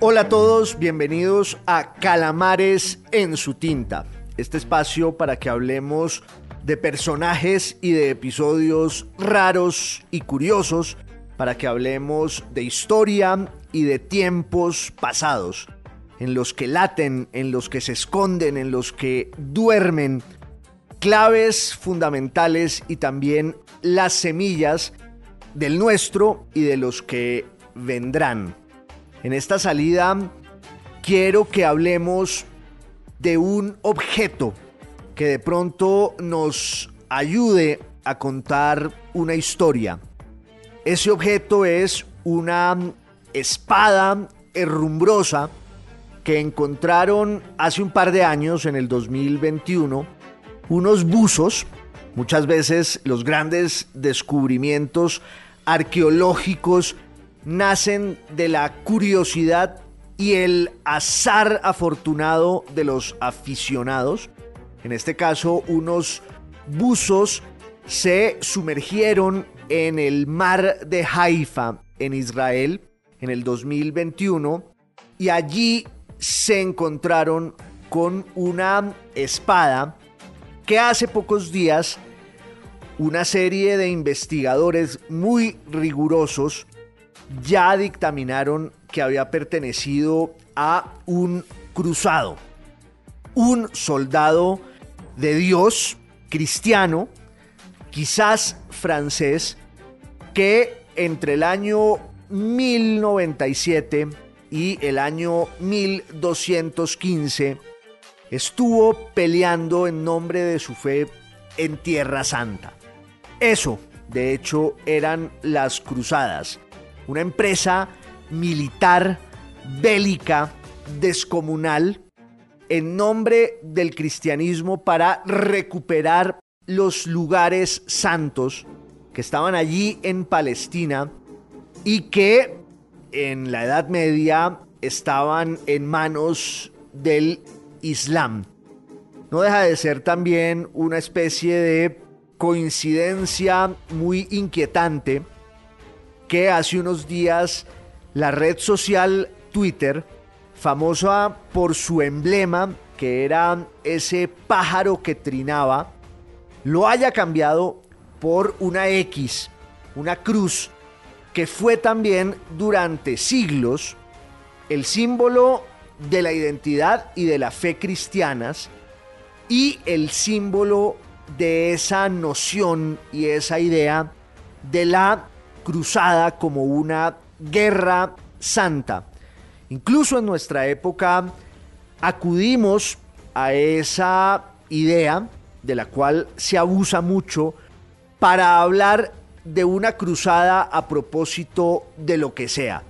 Hola a todos, bienvenidos a Calamares en su tinta, este espacio para que hablemos de personajes y de episodios raros y curiosos, para que hablemos de historia y de tiempos pasados, en los que laten, en los que se esconden, en los que duermen, claves fundamentales y también las semillas del nuestro y de los que vendrán. En esta salida quiero que hablemos de un objeto que de pronto nos ayude a contar una historia. Ese objeto es una espada herrumbrosa que encontraron hace un par de años, en el 2021, unos buzos. Muchas veces los grandes descubrimientos arqueológicos nacen de la curiosidad y el azar afortunado de los aficionados. En este caso, unos buzos se sumergieron en el mar de Haifa, en Israel, en el 2021, y allí se encontraron con una espada que hace pocos días una serie de investigadores muy rigurosos ya dictaminaron que había pertenecido a un cruzado, un soldado de Dios cristiano, quizás francés, que entre el año 1097 y el año 1215 estuvo peleando en nombre de su fe en Tierra Santa. Eso, de hecho, eran las cruzadas una empresa militar, bélica, descomunal, en nombre del cristianismo para recuperar los lugares santos que estaban allí en Palestina y que en la Edad Media estaban en manos del Islam. No deja de ser también una especie de coincidencia muy inquietante que hace unos días la red social Twitter, famosa por su emblema, que era ese pájaro que trinaba, lo haya cambiado por una X, una cruz, que fue también durante siglos el símbolo de la identidad y de la fe cristianas y el símbolo de esa noción y esa idea de la cruzada como una guerra santa. Incluso en nuestra época acudimos a esa idea de la cual se abusa mucho para hablar de una cruzada a propósito de lo que sea.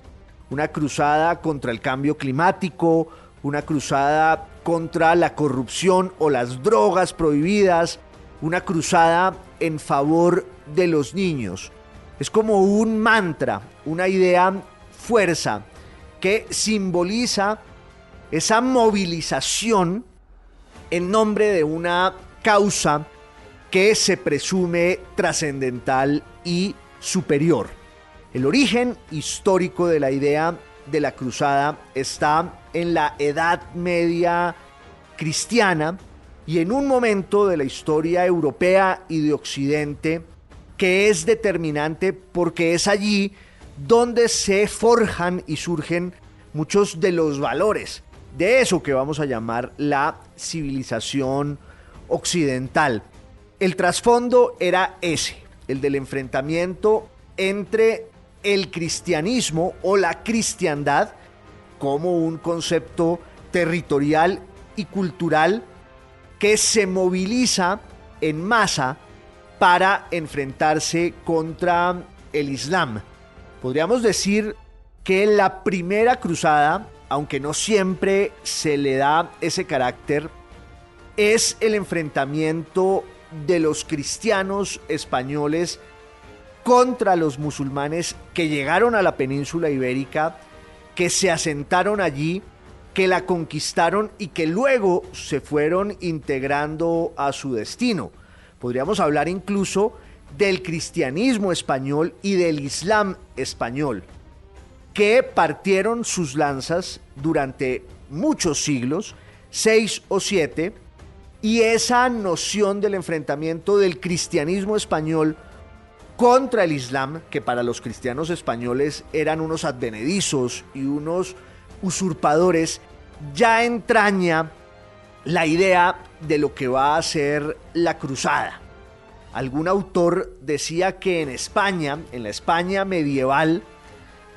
Una cruzada contra el cambio climático, una cruzada contra la corrupción o las drogas prohibidas, una cruzada en favor de los niños. Es como un mantra, una idea fuerza que simboliza esa movilización en nombre de una causa que se presume trascendental y superior. El origen histórico de la idea de la cruzada está en la Edad Media cristiana y en un momento de la historia europea y de Occidente que es determinante porque es allí donde se forjan y surgen muchos de los valores de eso que vamos a llamar la civilización occidental. El trasfondo era ese, el del enfrentamiento entre el cristianismo o la cristiandad como un concepto territorial y cultural que se moviliza en masa para enfrentarse contra el Islam. Podríamos decir que la primera cruzada, aunque no siempre se le da ese carácter, es el enfrentamiento de los cristianos españoles contra los musulmanes que llegaron a la península ibérica, que se asentaron allí, que la conquistaron y que luego se fueron integrando a su destino. Podríamos hablar incluso del cristianismo español y del islam español, que partieron sus lanzas durante muchos siglos, seis o siete, y esa noción del enfrentamiento del cristianismo español contra el Islam, que para los cristianos españoles eran unos advenedizos y unos usurpadores, ya entraña la idea de lo que va a ser la cruzada. Algún autor decía que en España, en la España medieval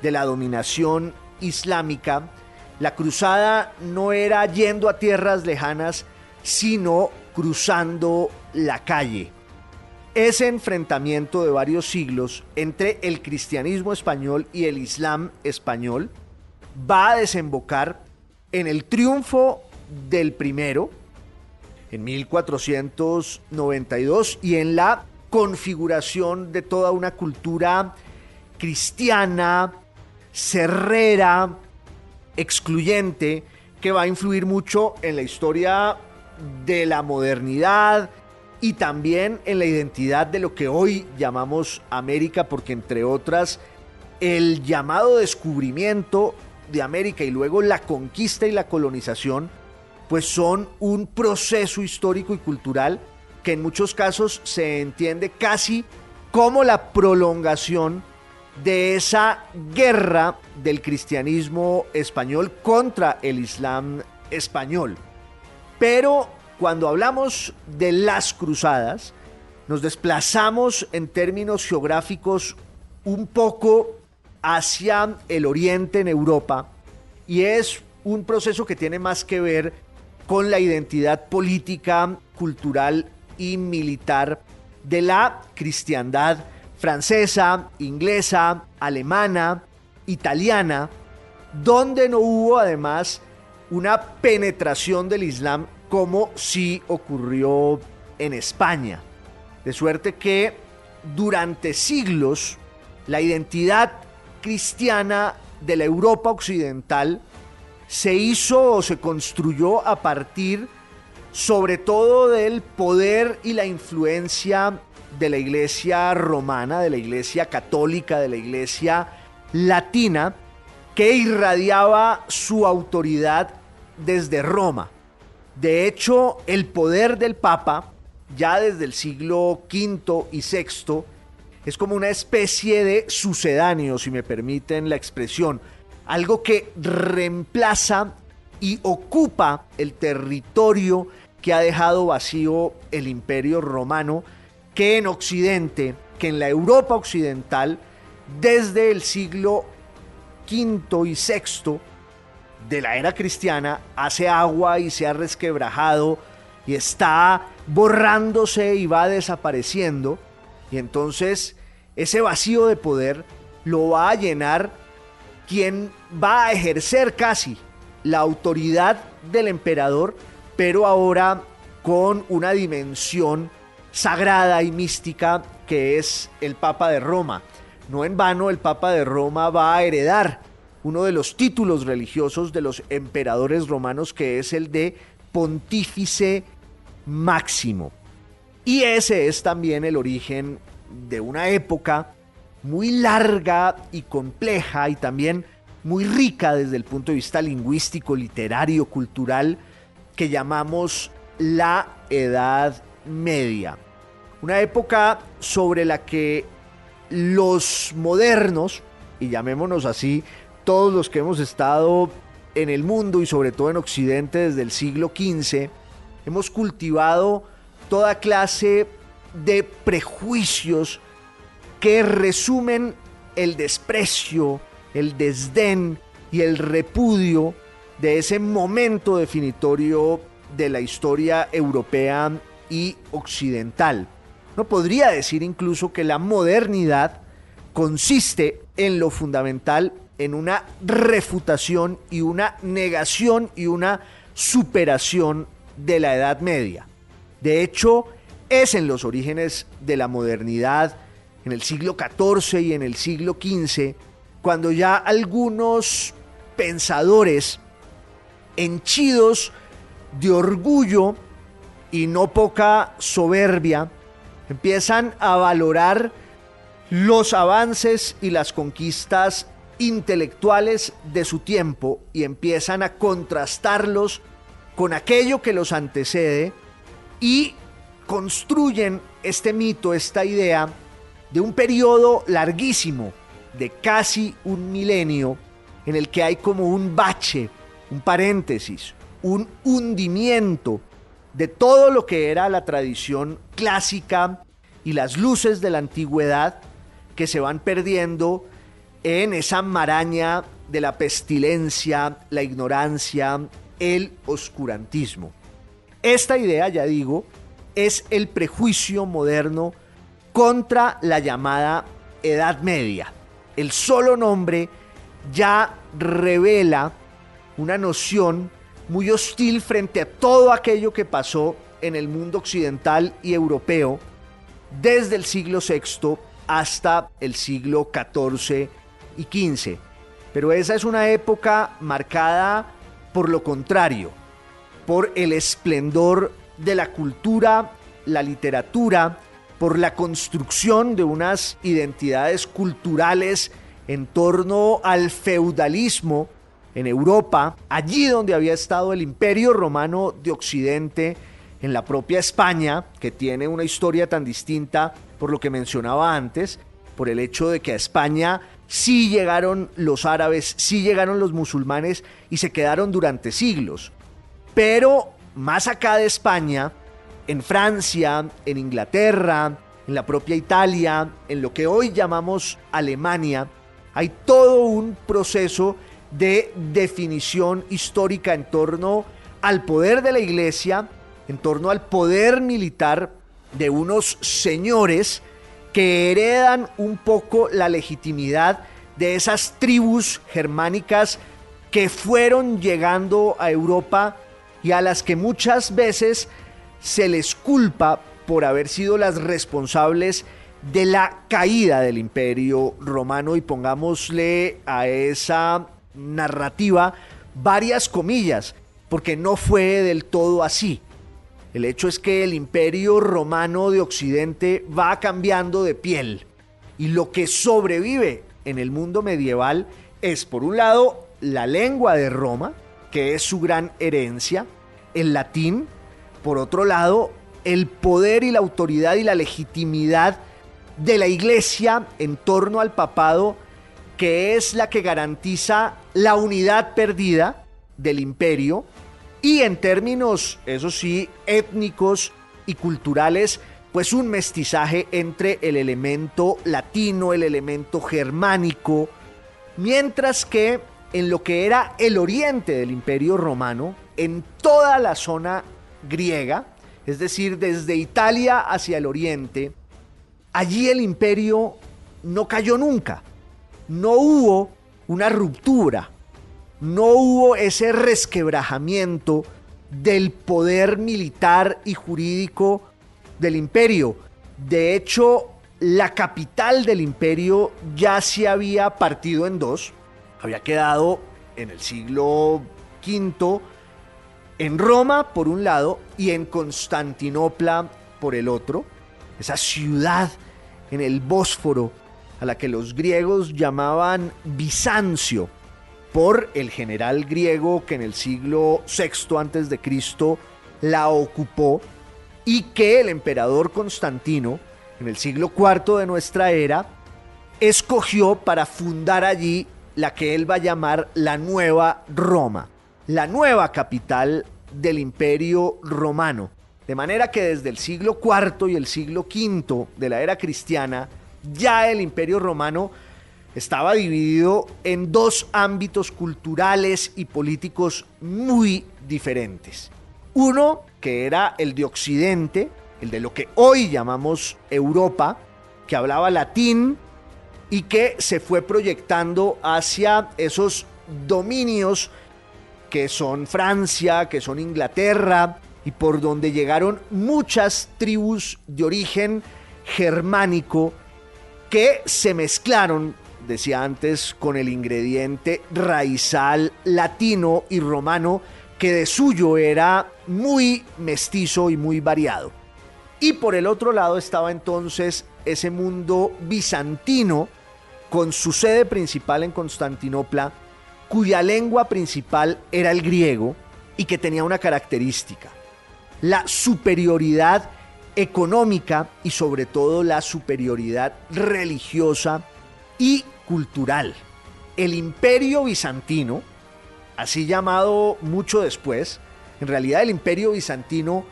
de la dominación islámica, la cruzada no era yendo a tierras lejanas, sino cruzando la calle. Ese enfrentamiento de varios siglos entre el cristianismo español y el islam español va a desembocar en el triunfo del primero, en 1492, y en la configuración de toda una cultura cristiana, cerrera, excluyente, que va a influir mucho en la historia de la modernidad y también en la identidad de lo que hoy llamamos América, porque entre otras, el llamado descubrimiento de América y luego la conquista y la colonización, pues son un proceso histórico y cultural que en muchos casos se entiende casi como la prolongación de esa guerra del cristianismo español contra el islam español. Pero cuando hablamos de las cruzadas, nos desplazamos en términos geográficos un poco hacia el oriente en Europa y es un proceso que tiene más que ver con la identidad política, cultural y militar de la cristiandad francesa, inglesa, alemana, italiana, donde no hubo además una penetración del Islam como sí ocurrió en España. De suerte que durante siglos la identidad cristiana de la Europa occidental se hizo o se construyó a partir sobre todo del poder y la influencia de la iglesia romana, de la iglesia católica, de la iglesia latina, que irradiaba su autoridad desde Roma. De hecho, el poder del Papa, ya desde el siglo V y VI, es como una especie de sucedáneo, si me permiten la expresión, algo que reemplaza y ocupa el territorio que ha dejado vacío el imperio romano, que en Occidente, que en la Europa occidental, desde el siglo V y VI, de la era cristiana hace agua y se ha resquebrajado y está borrándose y va desapareciendo. Y entonces ese vacío de poder lo va a llenar quien va a ejercer casi la autoridad del emperador, pero ahora con una dimensión sagrada y mística que es el Papa de Roma. No en vano el Papa de Roma va a heredar uno de los títulos religiosos de los emperadores romanos, que es el de pontífice máximo. Y ese es también el origen de una época muy larga y compleja y también muy rica desde el punto de vista lingüístico, literario, cultural, que llamamos la Edad Media. Una época sobre la que los modernos, y llamémonos así, todos los que hemos estado en el mundo y sobre todo en Occidente desde el siglo XV, hemos cultivado toda clase de prejuicios que resumen el desprecio, el desdén y el repudio de ese momento definitorio de la historia europea y occidental. No podría decir incluso que la modernidad consiste en lo fundamental en una refutación y una negación y una superación de la Edad Media. De hecho, es en los orígenes de la modernidad, en el siglo XIV y en el siglo XV, cuando ya algunos pensadores henchidos de orgullo y no poca soberbia, empiezan a valorar los avances y las conquistas intelectuales de su tiempo y empiezan a contrastarlos con aquello que los antecede y construyen este mito, esta idea de un periodo larguísimo, de casi un milenio, en el que hay como un bache, un paréntesis, un hundimiento de todo lo que era la tradición clásica y las luces de la antigüedad que se van perdiendo en esa maraña de la pestilencia, la ignorancia, el oscurantismo. Esta idea, ya digo, es el prejuicio moderno contra la llamada Edad Media. El solo nombre ya revela una noción muy hostil frente a todo aquello que pasó en el mundo occidental y europeo desde el siglo VI hasta el siglo XIV y XV. Pero esa es una época marcada por lo contrario, por el esplendor de la cultura, la literatura, por la construcción de unas identidades culturales en torno al feudalismo en Europa, allí donde había estado el imperio romano de Occidente, en la propia España, que tiene una historia tan distinta por lo que mencionaba antes, por el hecho de que a España sí llegaron los árabes, sí llegaron los musulmanes y se quedaron durante siglos. Pero más acá de España, en Francia, en Inglaterra, en la propia Italia, en lo que hoy llamamos Alemania, hay todo un proceso de definición histórica en torno al poder de la iglesia, en torno al poder militar de unos señores que heredan un poco la legitimidad de esas tribus germánicas que fueron llegando a Europa y a las que muchas veces se les culpa por haber sido las responsables de la caída del imperio romano y pongámosle a esa narrativa varias comillas, porque no fue del todo así. El hecho es que el imperio romano de Occidente va cambiando de piel y lo que sobrevive en el mundo medieval es, por un lado, la lengua de Roma, que es su gran herencia, el latín, por otro lado, el poder y la autoridad y la legitimidad de la iglesia en torno al papado, que es la que garantiza la unidad perdida del imperio, y en términos, eso sí, étnicos y culturales, pues un mestizaje entre el elemento latino, el elemento germánico, mientras que en lo que era el oriente del imperio romano, en toda la zona griega, es decir, desde Italia hacia el oriente, allí el imperio no cayó nunca, no hubo una ruptura, no hubo ese resquebrajamiento del poder militar y jurídico del imperio. De hecho, la capital del imperio ya se había partido en dos. Había quedado en el siglo V en Roma por un lado y en Constantinopla por el otro. Esa ciudad en el Bósforo a la que los griegos llamaban Bizancio por el general griego que en el siglo VI antes de Cristo la ocupó y que el emperador Constantino en el siglo IV de nuestra era escogió para fundar allí la que él va a llamar la Nueva Roma, la nueva capital del imperio romano. De manera que desde el siglo IV y el siglo V de la era cristiana, ya el imperio romano estaba dividido en dos ámbitos culturales y políticos muy diferentes. Uno, que era el de Occidente, el de lo que hoy llamamos Europa, que hablaba latín y que se fue proyectando hacia esos dominios que son Francia, que son Inglaterra, y por donde llegaron muchas tribus de origen germánico que se mezclaron decía antes, con el ingrediente raizal latino y romano que de suyo era muy mestizo y muy variado. Y por el otro lado estaba entonces ese mundo bizantino con su sede principal en Constantinopla, cuya lengua principal era el griego y que tenía una característica, la superioridad económica y sobre todo la superioridad religiosa y cultural. El imperio bizantino, así llamado mucho después, en realidad el imperio bizantino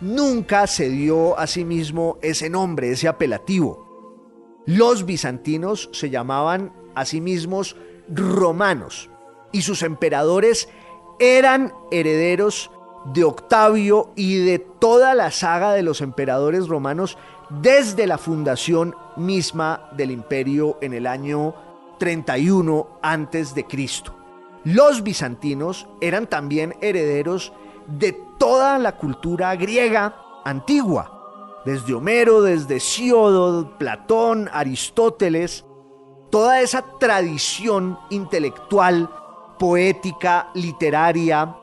nunca se dio a sí mismo ese nombre, ese apelativo. Los bizantinos se llamaban a sí mismos romanos y sus emperadores eran herederos de Octavio y de toda la saga de los emperadores romanos desde la fundación misma del imperio en el año 31 antes de Cristo. Los bizantinos eran también herederos de toda la cultura griega antigua, desde Homero, desde Siodo, Platón, Aristóteles, toda esa tradición intelectual, poética, literaria,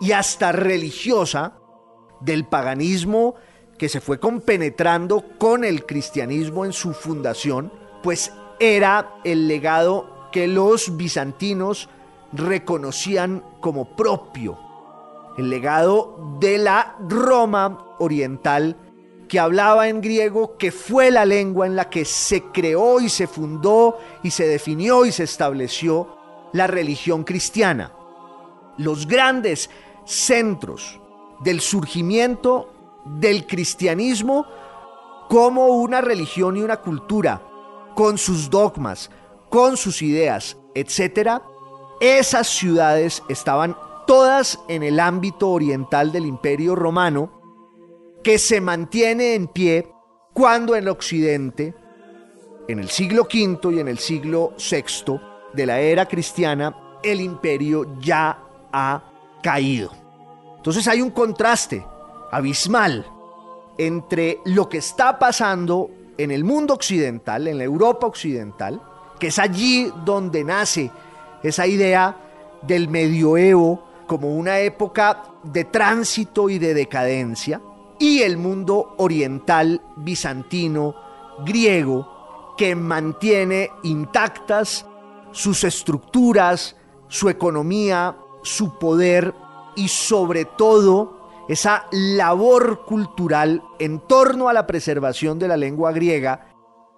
y hasta religiosa del paganismo que se fue compenetrando con el cristianismo en su fundación, pues era el legado que los bizantinos reconocían como propio, el legado de la Roma oriental que hablaba en griego, que fue la lengua en la que se creó y se fundó y se definió y se estableció la religión cristiana. Los grandes centros del surgimiento del cristianismo como una religión y una cultura, con sus dogmas, con sus ideas, etc., esas ciudades estaban todas en el ámbito oriental del imperio romano, que se mantiene en pie cuando en el occidente, en el siglo V y en el siglo VI de la era cristiana, el imperio ya ha caído. Entonces hay un contraste abismal entre lo que está pasando en el mundo occidental, en la Europa occidental, que es allí donde nace esa idea del medioevo como una época de tránsito y de decadencia, y el mundo oriental, bizantino, griego, que mantiene intactas sus estructuras, su economía, su poder y sobre todo esa labor cultural en torno a la preservación de la lengua griega,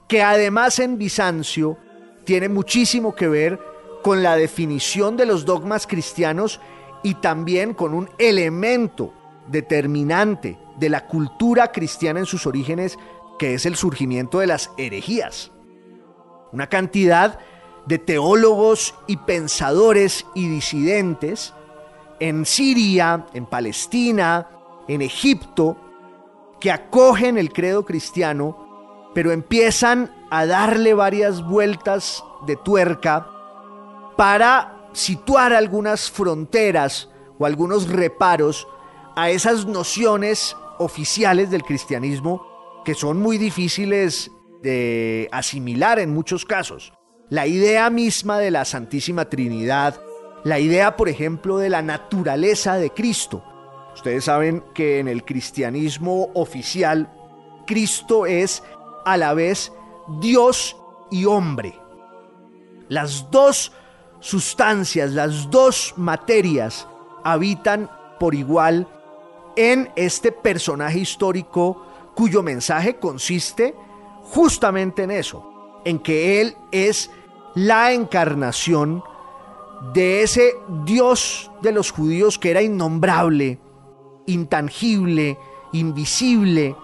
que además en Bizancio tiene muchísimo que ver con la definición de los dogmas cristianos y también con un elemento determinante de la cultura cristiana en sus orígenes, que es el surgimiento de las herejías. Una cantidad de teólogos y pensadores y disidentes en Siria, en Palestina, en Egipto, que acogen el credo cristiano, pero empiezan a darle varias vueltas de tuerca para situar algunas fronteras o algunos reparos a esas nociones oficiales del cristianismo que son muy difíciles de asimilar en muchos casos. La idea misma de la Santísima Trinidad, la idea, por ejemplo, de la naturaleza de Cristo. Ustedes saben que en el cristianismo oficial, Cristo es a la vez Dios y hombre. Las dos sustancias, las dos materias habitan por igual en este personaje histórico cuyo mensaje consiste justamente en eso, en que Él es la encarnación de ese Dios de los judíos que era innombrable, intangible, invisible,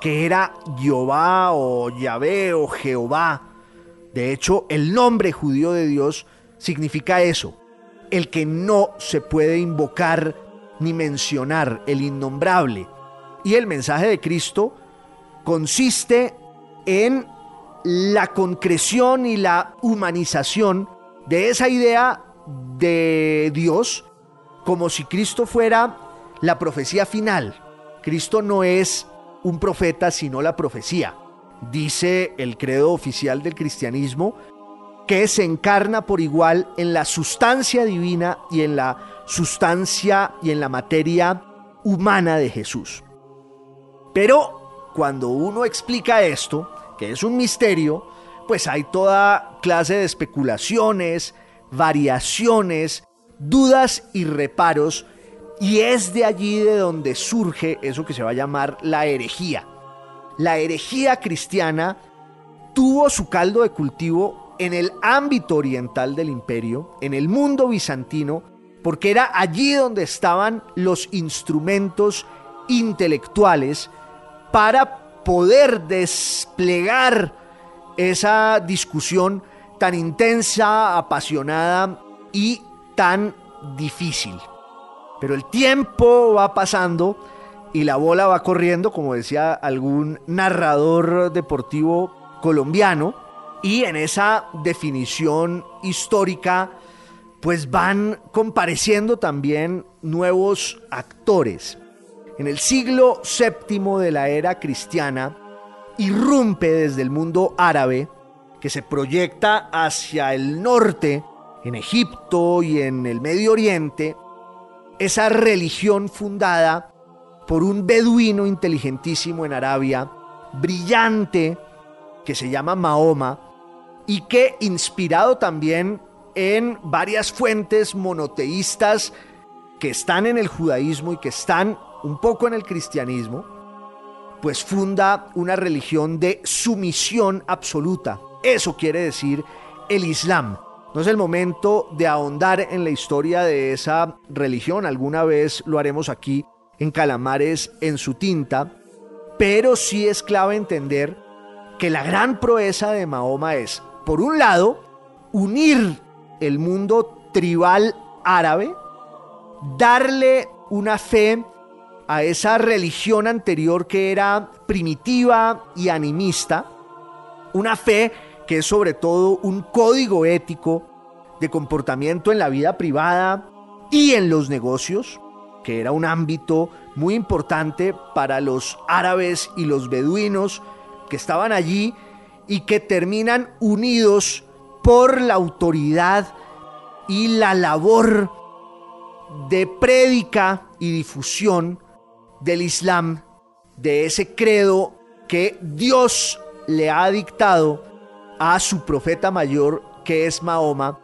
que era Jehová o Yahvé o Jehová. De hecho, el nombre judío de Dios significa eso, el que no se puede invocar ni mencionar, el innombrable. Y el mensaje de Cristo consiste en la concreción y la humanización de esa idea de Dios como si Cristo fuera la profecía final. Cristo no es un profeta, sino la profecía. Dice el credo oficial del cristianismo que se encarna por igual en la sustancia divina y en la sustancia y en la materia humana de Jesús. Pero cuando uno explica esto, que es un misterio, pues hay toda clase de especulaciones, variaciones, dudas y reparos, y es de allí de donde surge eso que se va a llamar la herejía. La herejía cristiana tuvo su caldo de cultivo en el ámbito oriental del imperio, en el mundo bizantino, porque era allí donde estaban los instrumentos intelectuales para poder desplegar esa discusión tan intensa, apasionada y tan difícil. Pero el tiempo va pasando y la bola va corriendo, como decía algún narrador deportivo colombiano, y en esa definición histórica pues van compareciendo también nuevos actores. En el siglo VII de la era cristiana, irrumpe desde el mundo árabe, que se proyecta hacia el norte, en Egipto y en el Medio Oriente, esa religión fundada por un beduino inteligentísimo en Arabia, brillante, que se llama Mahoma, y que inspirado también en varias fuentes monoteístas que están en el judaísmo y que están un poco en el cristianismo, pues funda una religión de sumisión absoluta. Eso quiere decir el Islam. No es el momento de ahondar en la historia de esa religión, alguna vez lo haremos aquí en Calamares en su tinta, pero sí es clave entender que la gran proeza de Mahoma es, por un lado, unir el mundo tribal árabe, darle una fe a esa religión anterior que era primitiva y animista, una fe que es sobre todo un código ético de comportamiento en la vida privada y en los negocios, que era un ámbito muy importante para los árabes y los beduinos que estaban allí y que terminan unidos por la autoridad y la labor de prédica y difusión del Islam, de ese credo que Dios le ha dictado a su profeta mayor, que es Mahoma,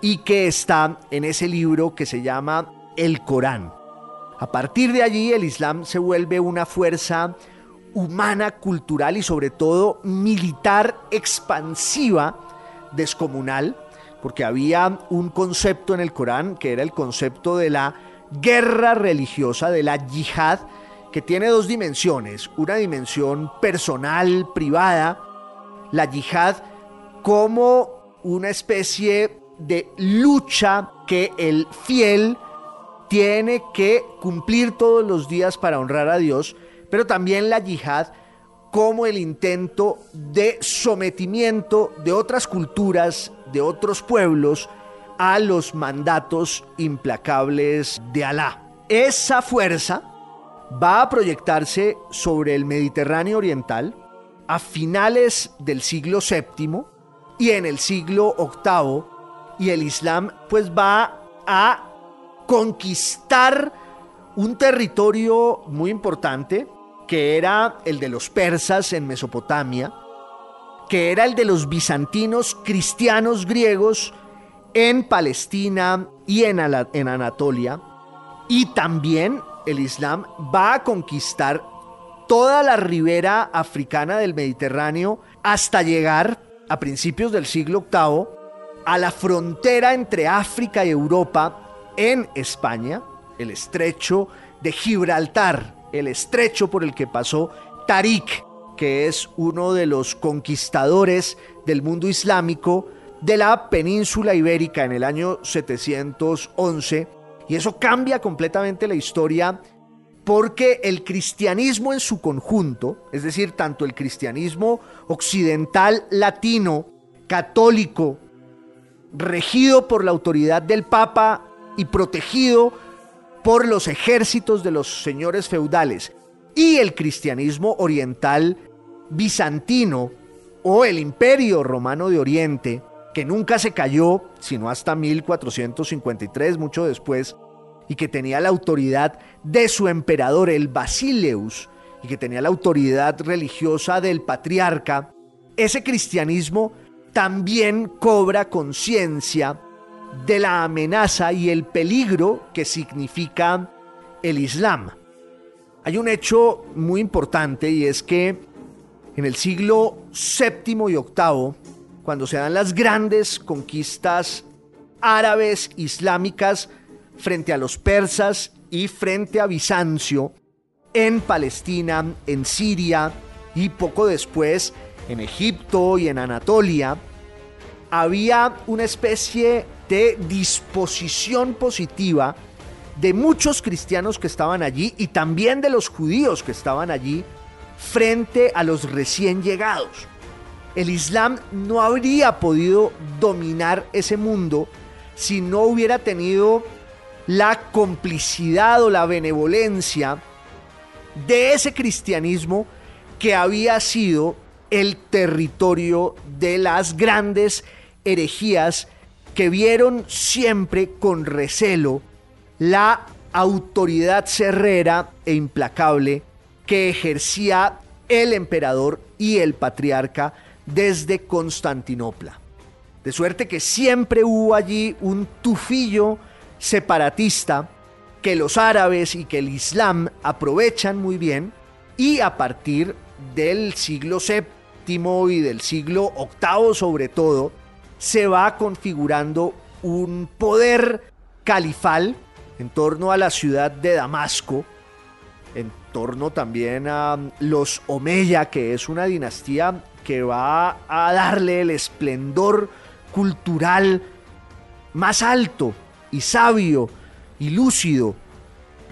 y que está en ese libro que se llama el Corán. A partir de allí el Islam se vuelve una fuerza humana, cultural y sobre todo militar expansiva, descomunal, porque había un concepto en el Corán que era el concepto de la guerra religiosa, de la yihad, que tiene dos dimensiones, una dimensión personal, privada, la yihad como una especie de lucha que el fiel tiene que cumplir todos los días para honrar a Dios, pero también la yihad como el intento de sometimiento de otras culturas, de otros pueblos, a los mandatos implacables de Alá. Esa fuerza va a proyectarse sobre el Mediterráneo Oriental a finales del siglo VII y en el siglo VIII y el Islam pues va a conquistar un territorio muy importante que era el de los persas en Mesopotamia, que era el de los bizantinos cristianos griegos en Palestina y en, en Anatolia, y también el Islam va a conquistar toda la ribera africana del Mediterráneo hasta llegar a principios del siglo VIII a la frontera entre África y Europa en España, el estrecho de Gibraltar, el estrecho por el que pasó Tarik, que es uno de los conquistadores del mundo islámico de la península ibérica en el año 711 y eso cambia completamente la historia porque el cristianismo en su conjunto, es decir, tanto el cristianismo occidental latino, católico, regido por la autoridad del Papa y protegido por los ejércitos de los señores feudales, y el cristianismo oriental bizantino o el imperio romano de Oriente, que nunca se cayó, sino hasta 1453, mucho después, y que tenía la autoridad de su emperador, el Basileus, y que tenía la autoridad religiosa del patriarca, ese cristianismo también cobra conciencia de la amenaza y el peligro que significa el Islam. Hay un hecho muy importante y es que en el siglo VII y VIII, cuando se dan las grandes conquistas árabes islámicas frente a los persas y frente a Bizancio, en Palestina, en Siria y poco después en Egipto y en Anatolia, había una especie de disposición positiva de muchos cristianos que estaban allí y también de los judíos que estaban allí frente a los recién llegados. El Islam no habría podido dominar ese mundo si no hubiera tenido la complicidad o la benevolencia de ese cristianismo que había sido el territorio de las grandes herejías que vieron siempre con recelo la autoridad cerrera e implacable que ejercía el emperador y el patriarca desde Constantinopla. De suerte que siempre hubo allí un tufillo separatista que los árabes y que el Islam aprovechan muy bien y a partir del siglo VII y del siglo VIII sobre todo, se va configurando un poder califal en torno a la ciudad de Damasco, en torno también a los Omeya, que es una dinastía que va a darle el esplendor cultural más alto y sabio y lúcido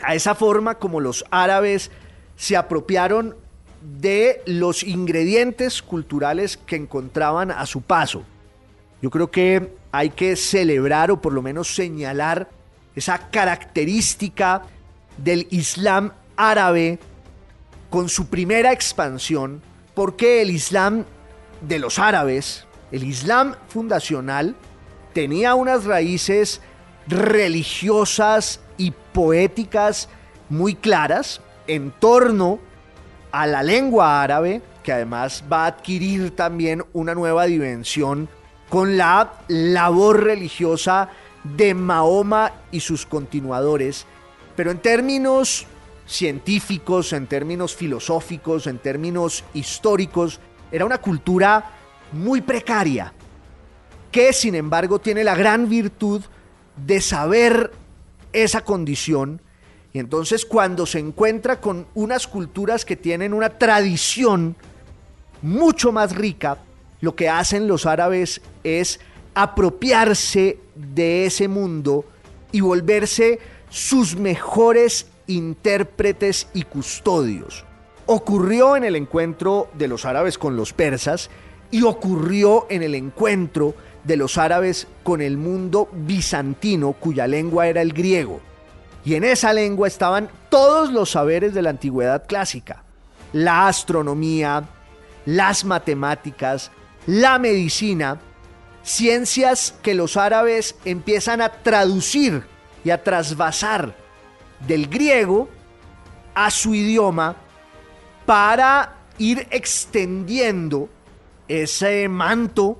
a esa forma como los árabes se apropiaron de los ingredientes culturales que encontraban a su paso. Yo creo que hay que celebrar o por lo menos señalar esa característica del Islam árabe con su primera expansión, porque el Islam de los árabes, el Islam fundacional, tenía unas raíces religiosas y poéticas muy claras en torno a la lengua árabe, que además va a adquirir también una nueva dimensión con la labor religiosa de Mahoma y sus continuadores, pero en términos científicos, en términos filosóficos, en términos históricos, era una cultura muy precaria, que sin embargo tiene la gran virtud de saber esa condición y entonces cuando se encuentra con unas culturas que tienen una tradición mucho más rica, lo que hacen los árabes es apropiarse de ese mundo y volverse sus mejores intérpretes y custodios. Ocurrió en el encuentro de los árabes con los persas y ocurrió en el encuentro de los árabes con el mundo bizantino cuya lengua era el griego. Y en esa lengua estaban todos los saberes de la antigüedad clásica. La astronomía, las matemáticas, la medicina, ciencias que los árabes empiezan a traducir y a trasvasar del griego a su idioma para ir extendiendo ese manto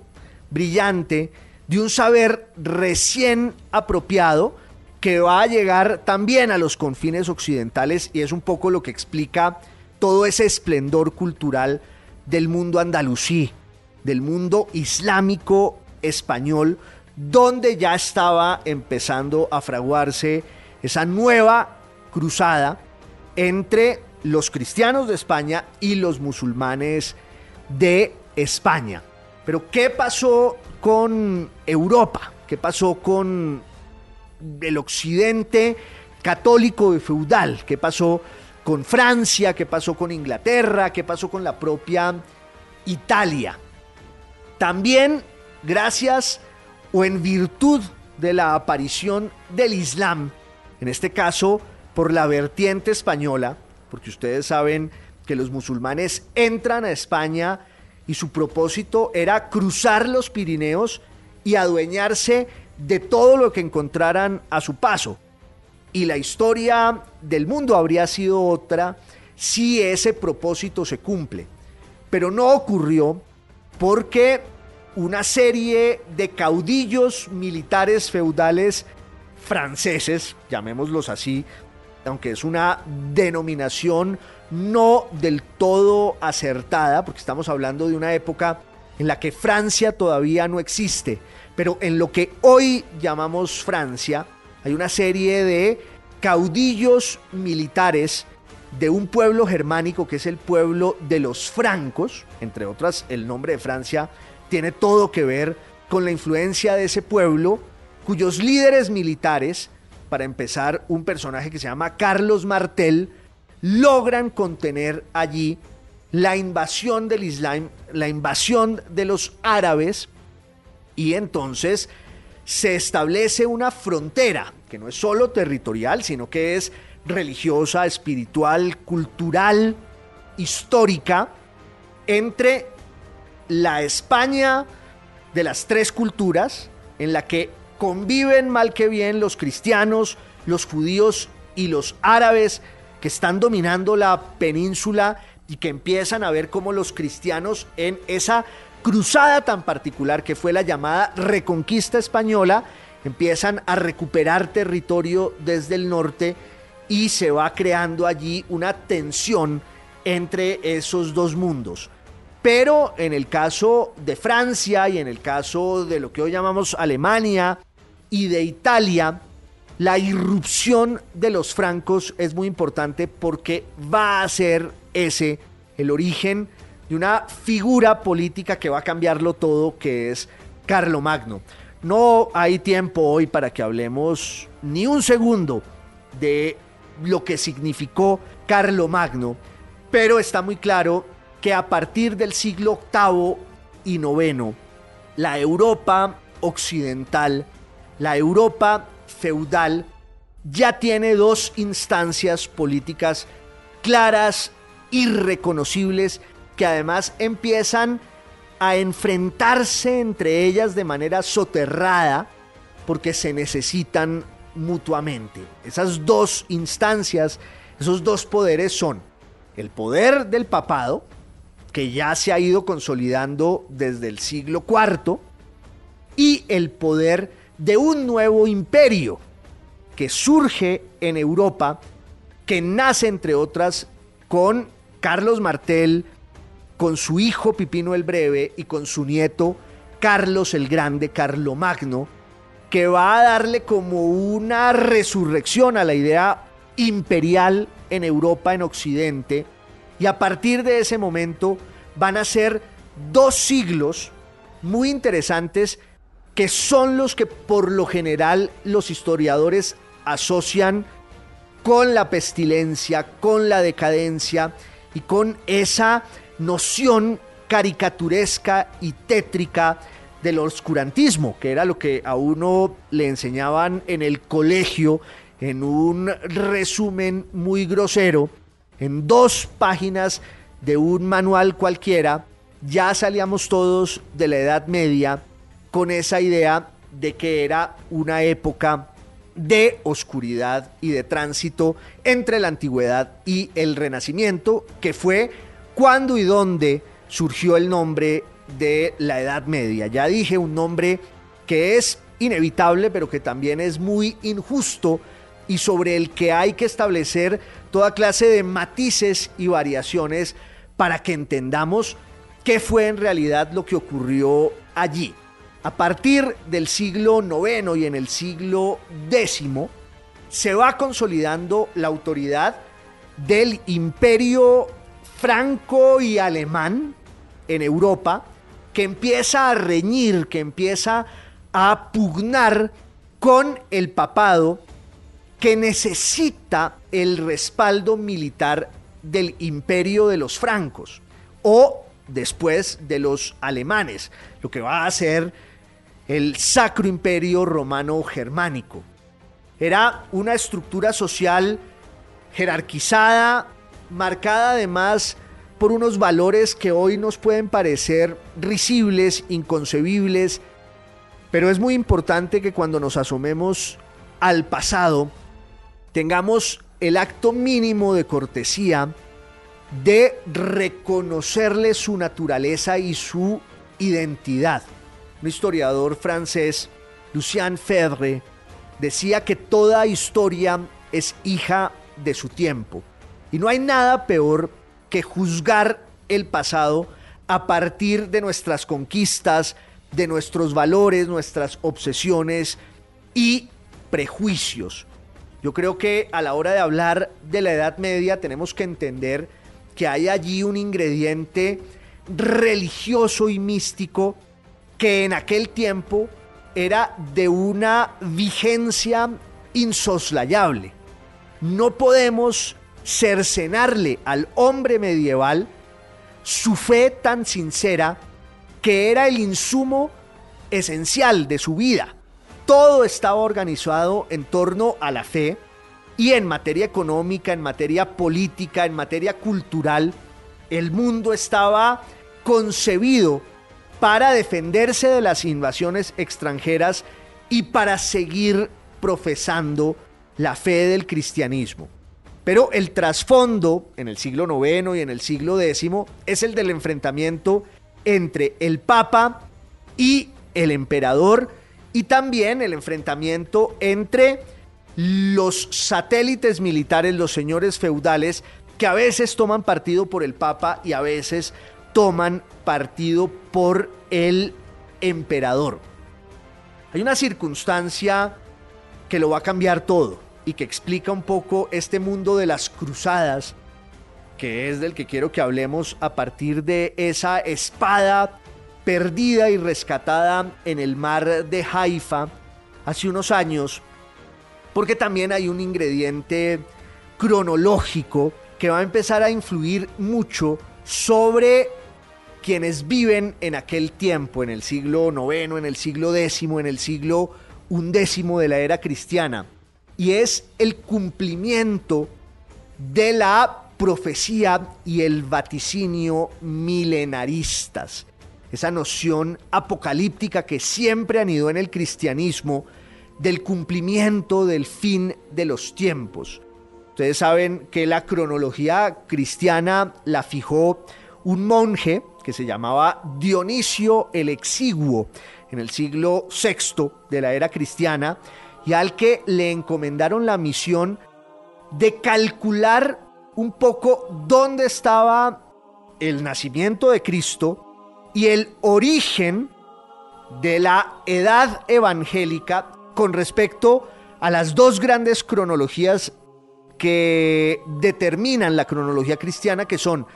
brillante de un saber recién apropiado que va a llegar también a los confines occidentales y es un poco lo que explica todo ese esplendor cultural del mundo andalusí, del mundo islámico español, donde ya estaba empezando a fraguarse esa nueva cruzada entre los cristianos de España y los musulmanes de España. Pero ¿qué pasó con Europa? ¿Qué pasó con el occidente católico y feudal? ¿Qué pasó con Francia? ¿Qué pasó con Inglaterra? ¿Qué pasó con la propia Italia? También gracias o en virtud de la aparición del Islam, en este caso por la vertiente española, porque ustedes saben que los musulmanes entran a España y su propósito era cruzar los Pirineos y adueñarse de todo lo que encontraran a su paso. Y la historia del mundo habría sido otra si ese propósito se cumple. Pero no ocurrió porque una serie de caudillos militares feudales franceses, llamémoslos así, aunque es una denominación no del todo acertada, porque estamos hablando de una época en la que Francia todavía no existe, pero en lo que hoy llamamos Francia, hay una serie de caudillos militares de un pueblo germánico que es el pueblo de los francos, entre otras el nombre de Francia tiene todo que ver con la influencia de ese pueblo, cuyos líderes militares, para empezar un personaje que se llama Carlos Martel, logran contener allí la invasión del Islam, la invasión de los árabes, y entonces se establece una frontera, que no es solo territorial, sino que es religiosa, espiritual, cultural, histórica, entre la España de las tres culturas, en la que conviven mal que bien los cristianos, los judíos y los árabes que están dominando la península y que empiezan a ver cómo los cristianos en esa cruzada tan particular que fue la llamada Reconquista Española, empiezan a recuperar territorio desde el norte y se va creando allí una tensión entre esos dos mundos. Pero en el caso de Francia y en el caso de lo que hoy llamamos Alemania y de Italia, la irrupción de los francos es muy importante porque va a ser ese el origen de una figura política que va a cambiarlo todo, que es Carlomagno. No hay tiempo hoy para que hablemos ni un segundo de lo que significó Carlomagno, pero está muy claro que a partir del siglo VIII y IX, la Europa occidental, la Europa feudal, ya tiene dos instancias políticas claras, irreconocibles, que además empiezan a enfrentarse entre ellas de manera soterrada porque se necesitan mutuamente. Esas dos instancias, esos dos poderes son el poder del papado, que ya se ha ido consolidando desde el siglo IV, y el poder de un nuevo imperio que surge en Europa, que nace entre otras con Carlos Martel, con su hijo Pipino el Breve y con su nieto Carlos el Grande, Carlomagno, que va a darle como una resurrección a la idea imperial en Europa, en Occidente, y a partir de ese momento van a ser dos siglos muy interesantes que son los que por lo general los historiadores asocian con la pestilencia, con la decadencia y con esa noción caricaturesca y tétrica del oscurantismo, que era lo que a uno le enseñaban en el colegio en un resumen muy grosero en dos páginas de un manual cualquiera, ya salíamos todos de la Edad Media con esa idea de que era una época de oscuridad y de tránsito entre la antigüedad y el renacimiento, que fue cuando y dónde surgió el nombre de la Edad Media. Ya dije un nombre que es inevitable, pero que también es muy injusto y sobre el que hay que establecer toda clase de matices y variaciones para que entendamos qué fue en realidad lo que ocurrió allí. A partir del siglo IX y en el siglo X se va consolidando la autoridad del imperio franco y alemán en Europa, que empieza a reñir, que empieza a pugnar con el papado que necesita el respaldo militar del imperio de los francos o después de los alemanes, lo que va a ser el Sacro Imperio Romano Germánico. Era una estructura social jerarquizada, marcada además por unos valores que hoy nos pueden parecer risibles, inconcebibles, pero es muy importante que cuando nos asomemos al pasado, tengamos el acto mínimo de cortesía de reconocerle su naturaleza y su identidad. Un historiador francés, Lucien Febvre, decía que toda historia es hija de su tiempo. Y no hay nada peor que juzgar el pasado a partir de nuestras conquistas, de nuestros valores, nuestras obsesiones y prejuicios. Yo creo que a la hora de hablar de la Edad Media tenemos que entender que hay allí un ingrediente religioso y místico que en aquel tiempo era de una vigencia insoslayable. No podemos cercenarle al hombre medieval su fe tan sincera que era el insumo esencial de su vida. Todo estaba organizado en torno a la fe y en materia económica, en materia política, en materia cultural, el mundo estaba concebido para defenderse de las invasiones extranjeras y para seguir profesando la fe del cristianismo. Pero el trasfondo en el siglo IX y en el siglo X es el del enfrentamiento entre el Papa y el emperador y también el enfrentamiento entre los satélites militares, los señores feudales, que a veces toman partido por el Papa y a veces toman partido por el emperador. Hay una circunstancia que lo va a cambiar todo y que explica un poco este mundo de las cruzadas, que es del que quiero que hablemos a partir de esa espada perdida y rescatada en el mar de Haifa hace unos años, porque también hay un ingrediente cronológico que va a empezar a influir mucho sobre quienes viven en aquel tiempo, en el siglo IX, en el siglo X, en el siglo XI de la era cristiana, y es el cumplimiento de la profecía y el vaticinio milenaristas, esa noción apocalíptica que siempre han ido en el cristianismo del cumplimiento del fin de los tiempos. Ustedes saben que la cronología cristiana la fijó un monje que se llamaba Dionisio el Exiguo en el siglo VI de la era cristiana y al que le encomendaron la misión de calcular un poco dónde estaba el nacimiento de Cristo y el origen de la edad evangélica con respecto a las dos grandes cronologías que determinan la cronología cristiana, que son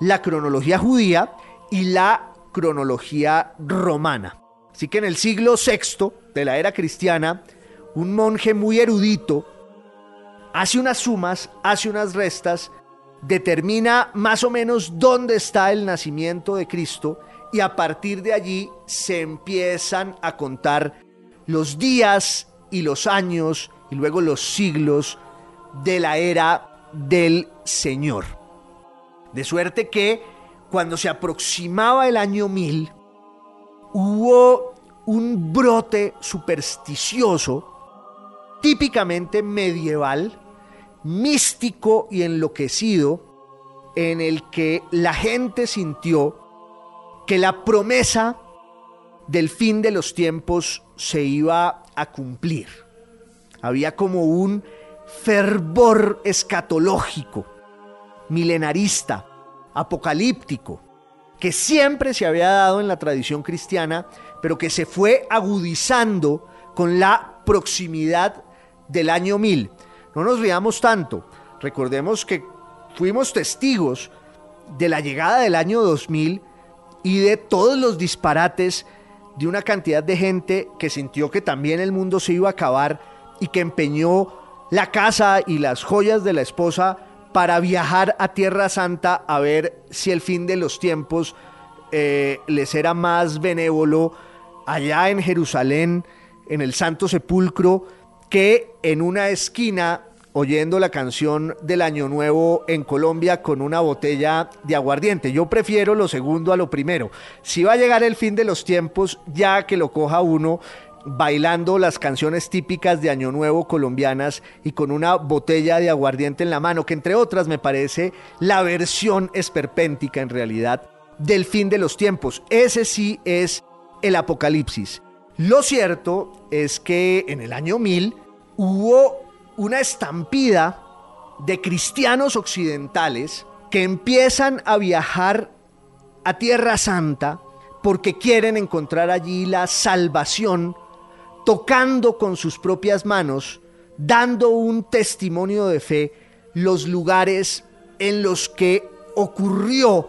la cronología judía y la cronología romana. Así que en el siglo VI de la era cristiana, un monje muy erudito hace unas sumas, hace unas restas, determina más o menos dónde está el nacimiento de Cristo y a partir de allí se empiezan a contar los días y los años y luego los siglos de la era del Señor. De suerte que cuando se aproximaba el año 1000, hubo un brote supersticioso, típicamente medieval, místico y enloquecido, en el que la gente sintió que la promesa del fin de los tiempos se iba a cumplir. Había como un fervor escatológico, milenarista, apocalíptico, que siempre se había dado en la tradición cristiana, pero que se fue agudizando con la proximidad del año 1000. No nos riamos tanto, recordemos que fuimos testigos de la llegada del año 2000 y de todos los disparates de una cantidad de gente que sintió que también el mundo se iba a acabar y que empeñó la casa y las joyas de la esposa para viajar a Tierra Santa a ver si el fin de los tiempos eh, les era más benévolo allá en Jerusalén, en el Santo Sepulcro, que en una esquina oyendo la canción del Año Nuevo en Colombia con una botella de aguardiente. Yo prefiero lo segundo a lo primero. Si va a llegar el fin de los tiempos, ya que lo coja uno bailando las canciones típicas de Año Nuevo colombianas y con una botella de aguardiente en la mano, que entre otras me parece la versión esperpéntica en realidad del fin de los tiempos. Ese sí es el Apocalipsis. Lo cierto es que en el año 1000 hubo una estampida de cristianos occidentales que empiezan a viajar a Tierra Santa porque quieren encontrar allí la salvación, tocando con sus propias manos, dando un testimonio de fe, los lugares en los que ocurrió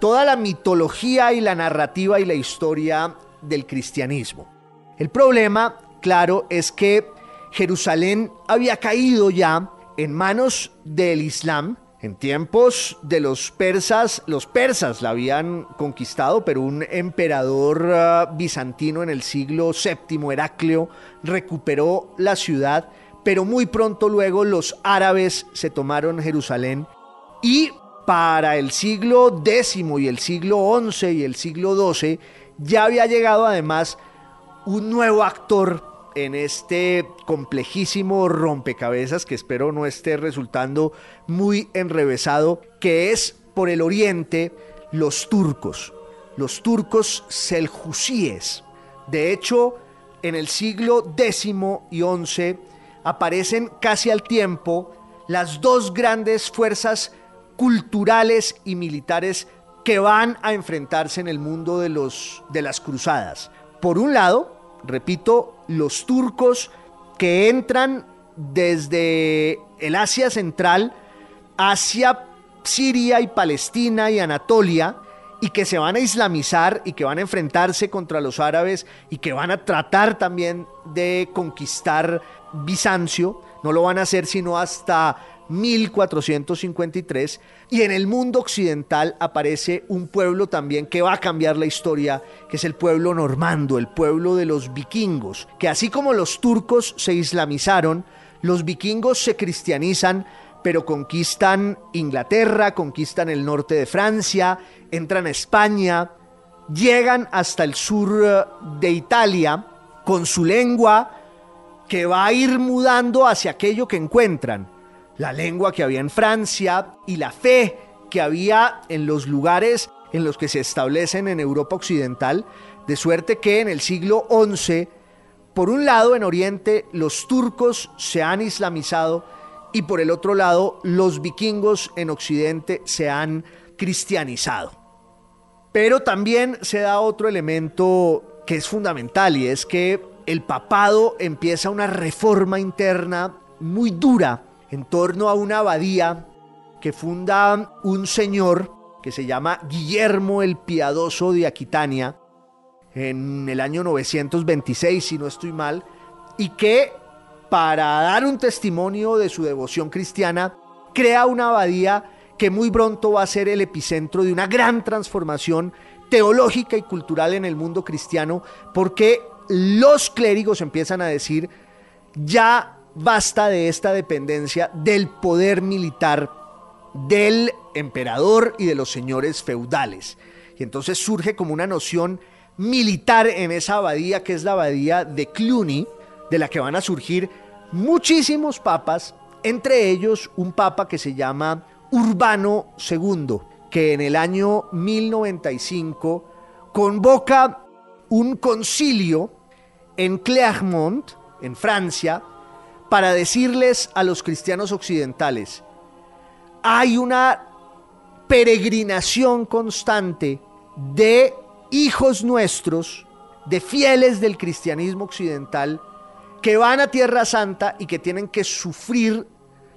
toda la mitología y la narrativa y la historia del cristianismo. El problema, claro, es que Jerusalén había caído ya en manos del Islam. En tiempos de los persas, los persas la habían conquistado, pero un emperador ah, bizantino en el siglo VII, Heracleo, recuperó la ciudad, pero muy pronto luego los árabes se tomaron Jerusalén y para el siglo X y el siglo XI y el siglo XII ya había llegado además un nuevo actor en este complejísimo rompecabezas que espero no esté resultando muy enrevesado, que es por el oriente los turcos, los turcos seljusíes. De hecho, en el siglo X y XI aparecen casi al tiempo las dos grandes fuerzas culturales y militares que van a enfrentarse en el mundo de, los, de las cruzadas. Por un lado, repito, los turcos que entran desde el Asia Central hacia Siria y Palestina y Anatolia y que se van a islamizar y que van a enfrentarse contra los árabes y que van a tratar también de conquistar Bizancio, no lo van a hacer sino hasta 1453 y en el mundo occidental aparece un pueblo también que va a cambiar la historia, que es el pueblo normando, el pueblo de los vikingos, que así como los turcos se islamizaron, los vikingos se cristianizan, pero conquistan Inglaterra, conquistan el norte de Francia, entran a España, llegan hasta el sur eh, de Italia con su lengua que va a ir mudando hacia aquello que encuentran la lengua que había en Francia y la fe que había en los lugares en los que se establecen en Europa Occidental, de suerte que en el siglo XI, por un lado en Oriente los turcos se han islamizado y por el otro lado los vikingos en Occidente se han cristianizado. Pero también se da otro elemento que es fundamental y es que el papado empieza una reforma interna muy dura en torno a una abadía que funda un señor que se llama Guillermo el Piadoso de Aquitania en el año 926, si no estoy mal, y que para dar un testimonio de su devoción cristiana, crea una abadía que muy pronto va a ser el epicentro de una gran transformación teológica y cultural en el mundo cristiano, porque los clérigos empiezan a decir, ya basta de esta dependencia del poder militar del emperador y de los señores feudales. Y entonces surge como una noción militar en esa abadía que es la abadía de Cluny, de la que van a surgir muchísimos papas, entre ellos un papa que se llama Urbano II, que en el año 1095 convoca un concilio en Clermont, en Francia, para decirles a los cristianos occidentales, hay una peregrinación constante de hijos nuestros, de fieles del cristianismo occidental, que van a Tierra Santa y que tienen que sufrir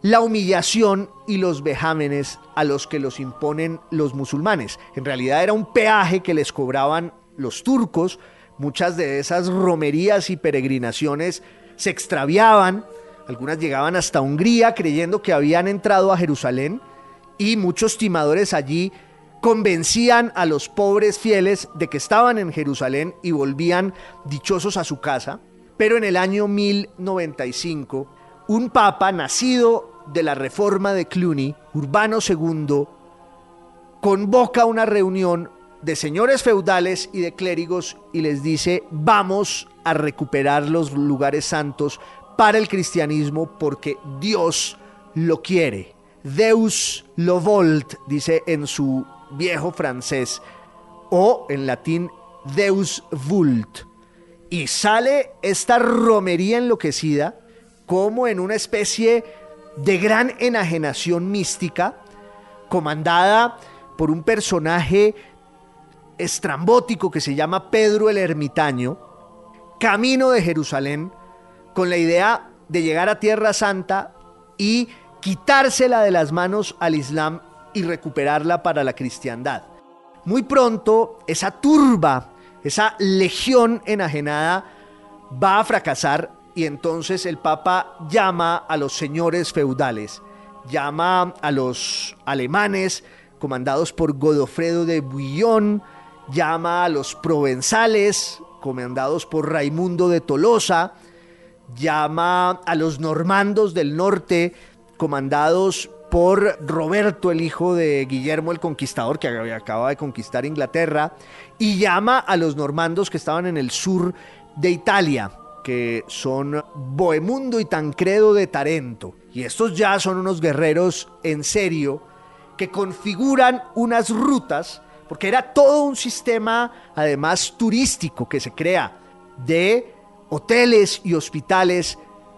la humillación y los vejámenes a los que los imponen los musulmanes. En realidad era un peaje que les cobraban los turcos, muchas de esas romerías y peregrinaciones se extraviaban, algunas llegaban hasta Hungría creyendo que habían entrado a Jerusalén y muchos timadores allí convencían a los pobres fieles de que estaban en Jerusalén y volvían dichosos a su casa. Pero en el año 1095, un papa nacido de la reforma de Cluny, Urbano II, convoca una reunión de señores feudales y de clérigos y les dice, vamos a recuperar los lugares santos para el cristianismo porque Dios lo quiere. Deus lo volt, dice en su viejo francés, o en latín Deus Vult. Y sale esta romería enloquecida como en una especie de gran enajenación mística, comandada por un personaje estrambótico que se llama Pedro el Ermitaño, camino de Jerusalén, con la idea de llegar a Tierra Santa y quitársela de las manos al Islam y recuperarla para la cristiandad. Muy pronto, esa turba, esa legión enajenada va a fracasar y entonces el Papa llama a los señores feudales, llama a los alemanes comandados por Godofredo de Bouillon, llama a los provenzales comandados por Raimundo de Tolosa, llama a los normandos del norte comandados por Roberto, el hijo de Guillermo el Conquistador, que acaba de conquistar Inglaterra, y llama a los normandos que estaban en el sur de Italia, que son Bohemundo y Tancredo de Tarento. Y estos ya son unos guerreros en serio que configuran unas rutas, porque era todo un sistema, además turístico, que se crea de hoteles y hospitales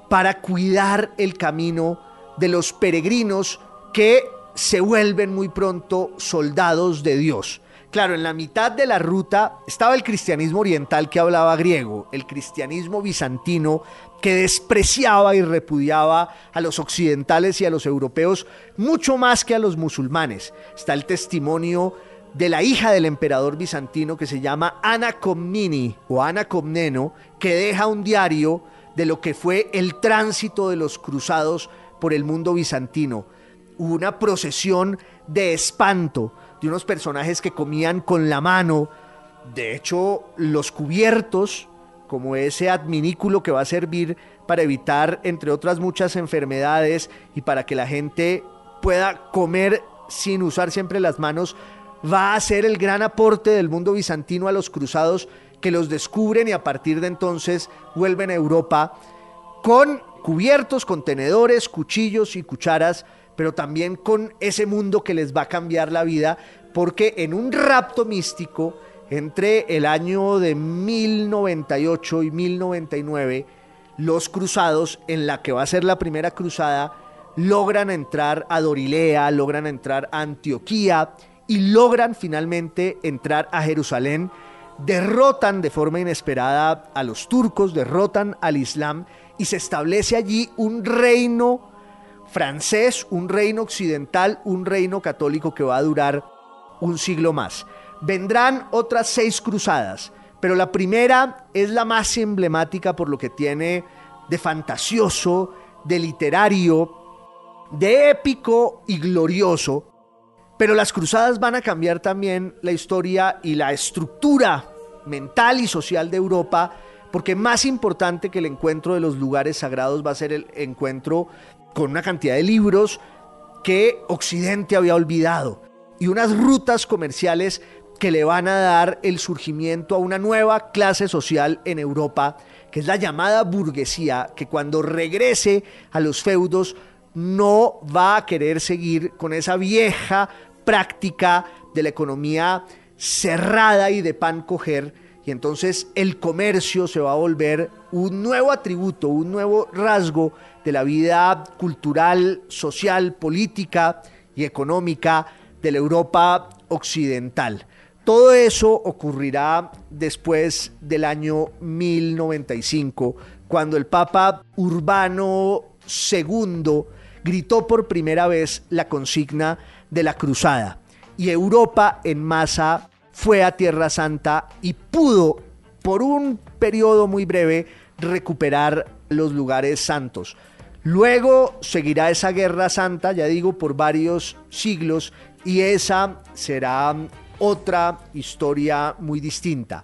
para cuidar el camino de los peregrinos que se vuelven muy pronto soldados de Dios. Claro, en la mitad de la ruta estaba el cristianismo oriental que hablaba griego, el cristianismo bizantino que despreciaba y repudiaba a los occidentales y a los europeos mucho más que a los musulmanes. Está el testimonio de la hija del emperador bizantino que se llama Ana Comnini o Ana Comneno, que deja un diario de lo que fue el tránsito de los cruzados por el mundo bizantino. Una procesión de espanto de unos personajes que comían con la mano. De hecho, los cubiertos, como ese adminículo que va a servir para evitar, entre otras muchas enfermedades, y para que la gente pueda comer sin usar siempre las manos, va a ser el gran aporte del mundo bizantino a los cruzados que los descubren y a partir de entonces vuelven a Europa con cubiertos, contenedores, cuchillos y cucharas pero también con ese mundo que les va a cambiar la vida, porque en un rapto místico entre el año de 1098 y 1099, los cruzados, en la que va a ser la primera cruzada, logran entrar a Dorilea, logran entrar a Antioquía y logran finalmente entrar a Jerusalén, derrotan de forma inesperada a los turcos, derrotan al Islam y se establece allí un reino francés, un reino occidental, un reino católico que va a durar un siglo más. Vendrán otras seis cruzadas, pero la primera es la más emblemática por lo que tiene de fantasioso, de literario, de épico y glorioso. Pero las cruzadas van a cambiar también la historia y la estructura mental y social de Europa, porque más importante que el encuentro de los lugares sagrados va a ser el encuentro con una cantidad de libros que Occidente había olvidado y unas rutas comerciales que le van a dar el surgimiento a una nueva clase social en Europa, que es la llamada burguesía, que cuando regrese a los feudos no va a querer seguir con esa vieja práctica de la economía cerrada y de pan coger, y entonces el comercio se va a volver un nuevo atributo, un nuevo rasgo de la vida cultural, social, política y económica de la Europa occidental. Todo eso ocurrirá después del año 1095, cuando el Papa Urbano II gritó por primera vez la consigna de la cruzada y Europa en masa fue a Tierra Santa y pudo por un periodo muy breve recuperar los lugares santos. Luego seguirá esa guerra santa, ya digo, por varios siglos y esa será otra historia muy distinta.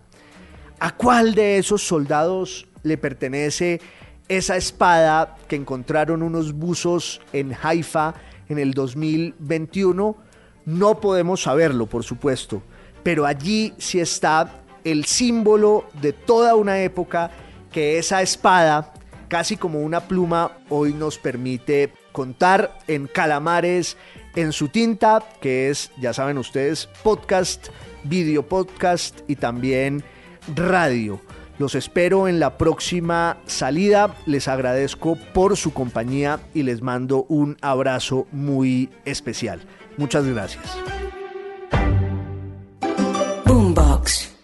¿A cuál de esos soldados le pertenece esa espada que encontraron unos buzos en Haifa en el 2021? No podemos saberlo, por supuesto, pero allí sí está el símbolo de toda una época que esa espada casi como una pluma, hoy nos permite contar en Calamares en su tinta, que es, ya saben ustedes, podcast, video podcast y también Radio. Los espero en la próxima salida. Les agradezco por su compañía y les mando un abrazo muy especial. Muchas gracias. Boombox.